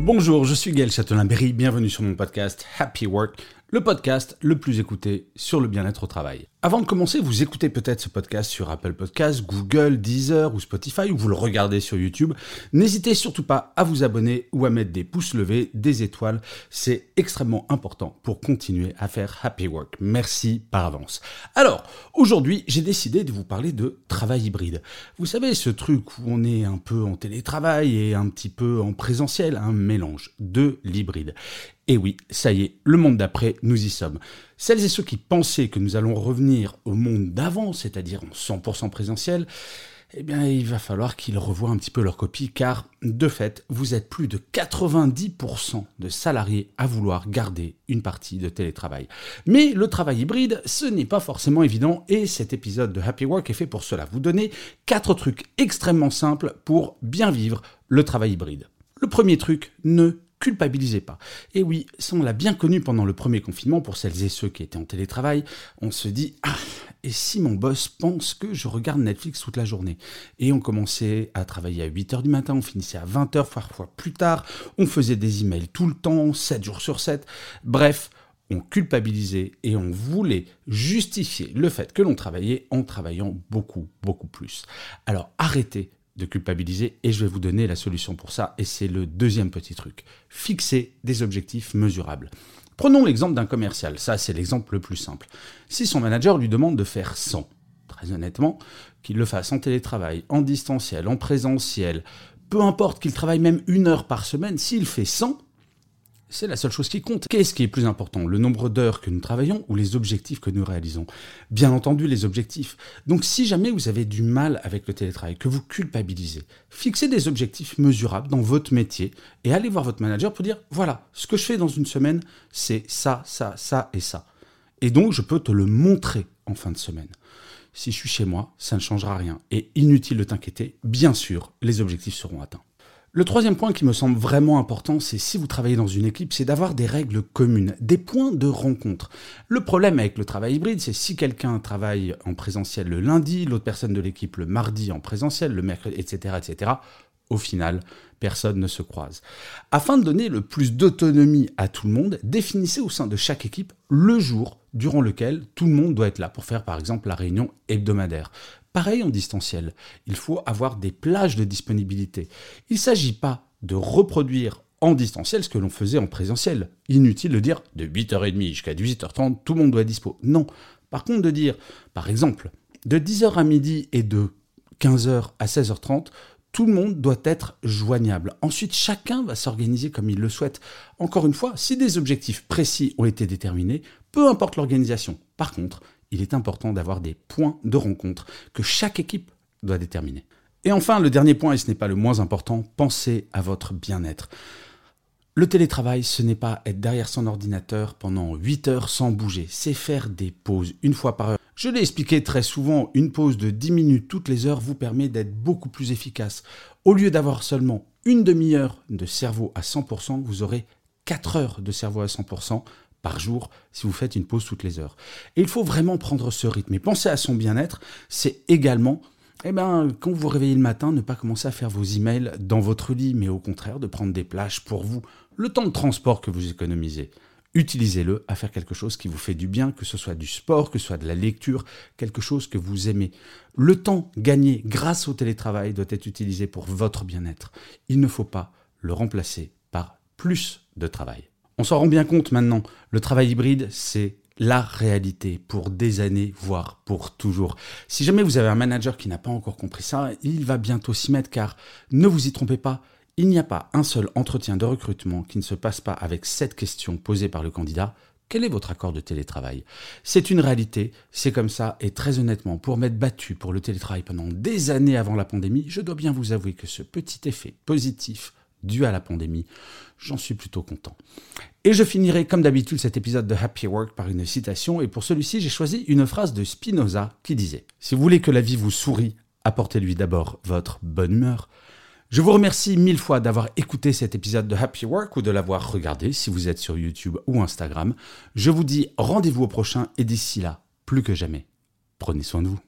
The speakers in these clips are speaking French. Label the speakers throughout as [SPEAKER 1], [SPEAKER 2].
[SPEAKER 1] Bonjour, je suis Gaël Châtelain-Berry, bienvenue sur mon podcast Happy Work, le podcast le plus écouté sur le bien-être au travail. Avant de commencer, vous écoutez peut-être ce podcast sur Apple Podcasts, Google, Deezer ou Spotify, ou vous le regardez sur YouTube. N'hésitez surtout pas à vous abonner ou à mettre des pouces levés, des étoiles. C'est extrêmement important pour continuer à faire Happy Work. Merci par avance. Alors, aujourd'hui, j'ai décidé de vous parler de travail hybride. Vous savez, ce truc où on est un peu en télétravail et un petit peu en présentiel, un mélange de l'hybride. Et oui, ça y est, le monde d'après, nous y sommes. Celles et ceux qui pensaient que nous allons revenir au monde d'avant, c'est-à-dire en 100% présentiel, eh bien, il va falloir qu'ils revoient un petit peu leur copie, car de fait, vous êtes plus de 90% de salariés à vouloir garder une partie de télétravail. Mais le travail hybride, ce n'est pas forcément évident, et cet épisode de Happy Work est fait pour cela. Vous donner quatre trucs extrêmement simples pour bien vivre le travail hybride. Le premier truc, ne culpabilisez pas. Et oui, ça on l'a bien connu pendant le premier confinement pour celles et ceux qui étaient en télétravail, on se dit ah et si mon boss pense que je regarde Netflix toute la journée? Et on commençait à travailler à 8h du matin, on finissait à 20h, parfois plus tard, on faisait des emails tout le temps, 7 jours sur 7. Bref, on culpabilisait et on voulait justifier le fait que l'on travaillait en travaillant beaucoup, beaucoup plus. Alors arrêtez de culpabiliser et je vais vous donner la solution pour ça et c'est le deuxième petit truc. Fixer des objectifs mesurables. Prenons l'exemple d'un commercial, ça c'est l'exemple le plus simple. Si son manager lui demande de faire 100, très honnêtement, qu'il le fasse en télétravail, en distanciel, en présentiel, peu importe qu'il travaille même une heure par semaine, s'il fait 100, c'est la seule chose qui compte. Qu'est-ce qui est plus important Le nombre d'heures que nous travaillons ou les objectifs que nous réalisons? Bien entendu, les objectifs. Donc si jamais vous avez du mal avec le télétravail, que vous culpabilisez, fixez des objectifs mesurables dans votre métier et allez voir votre manager pour dire, voilà, ce que je fais dans une semaine, c'est ça, ça, ça et ça. Et donc, je peux te le montrer en fin de semaine. Si je suis chez moi, ça ne changera rien. Et inutile de t'inquiéter, bien sûr, les objectifs seront atteints. Le troisième point qui me semble vraiment important, c'est si vous travaillez dans une équipe, c'est d'avoir des règles communes, des points de rencontre. Le problème avec le travail hybride, c'est si quelqu'un travaille en présentiel le lundi, l'autre personne de l'équipe le mardi en présentiel, le mercredi, etc., etc., au final, personne ne se croise. Afin de donner le plus d'autonomie à tout le monde, définissez au sein de chaque équipe le jour durant lequel tout le monde doit être là pour faire par exemple la réunion hebdomadaire. Pareil en distanciel, il faut avoir des plages de disponibilité. Il ne s'agit pas de reproduire en distanciel ce que l'on faisait en présentiel. Inutile de dire de 8h30 jusqu'à 18h30, tout le monde doit être dispo. Non. Par contre, de dire, par exemple, de 10h à midi et de 15h à 16h30, tout le monde doit être joignable. Ensuite, chacun va s'organiser comme il le souhaite. Encore une fois, si des objectifs précis ont été déterminés, peu importe l'organisation. Par contre, il est important d'avoir des points de rencontre que chaque équipe doit déterminer. Et enfin, le dernier point, et ce n'est pas le moins important, pensez à votre bien-être. Le télétravail, ce n'est pas être derrière son ordinateur pendant 8 heures sans bouger, c'est faire des pauses une fois par heure. Je l'ai expliqué très souvent, une pause de 10 minutes toutes les heures vous permet d'être beaucoup plus efficace. Au lieu d'avoir seulement une demi-heure de cerveau à 100%, vous aurez 4 heures de cerveau à 100% par jour si vous faites une pause toutes les heures. Et il faut vraiment prendre ce rythme. Et penser à son bien-être, c'est également, eh ben, quand vous vous réveillez le matin, ne pas commencer à faire vos emails dans votre lit, mais au contraire de prendre des plages pour vous. Le temps de transport que vous économisez, utilisez-le à faire quelque chose qui vous fait du bien, que ce soit du sport, que ce soit de la lecture, quelque chose que vous aimez. Le temps gagné grâce au télétravail doit être utilisé pour votre bien-être. Il ne faut pas le remplacer par plus de travail. On s'en rend bien compte maintenant, le travail hybride, c'est la réalité pour des années, voire pour toujours. Si jamais vous avez un manager qui n'a pas encore compris ça, il va bientôt s'y mettre car ne vous y trompez pas, il n'y a pas un seul entretien de recrutement qui ne se passe pas avec cette question posée par le candidat. Quel est votre accord de télétravail? C'est une réalité, c'est comme ça, et très honnêtement, pour m'être battu pour le télétravail pendant des années avant la pandémie, je dois bien vous avouer que ce petit effet positif dû à la pandémie, j'en suis plutôt content. Et je finirai comme d'habitude cet épisode de Happy Work par une citation, et pour celui-ci j'ai choisi une phrase de Spinoza qui disait ⁇ Si vous voulez que la vie vous sourie, apportez-lui d'abord votre bonne humeur. Je vous remercie mille fois d'avoir écouté cet épisode de Happy Work ou de l'avoir regardé si vous êtes sur YouTube ou Instagram. Je vous dis rendez-vous au prochain et d'ici là, plus que jamais, prenez soin de vous.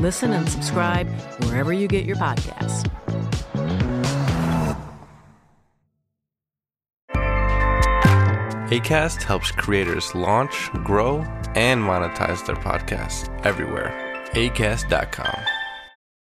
[SPEAKER 2] Listen and subscribe wherever you get your podcasts.
[SPEAKER 3] ACAST helps creators launch, grow, and monetize their podcasts everywhere. ACAST.com.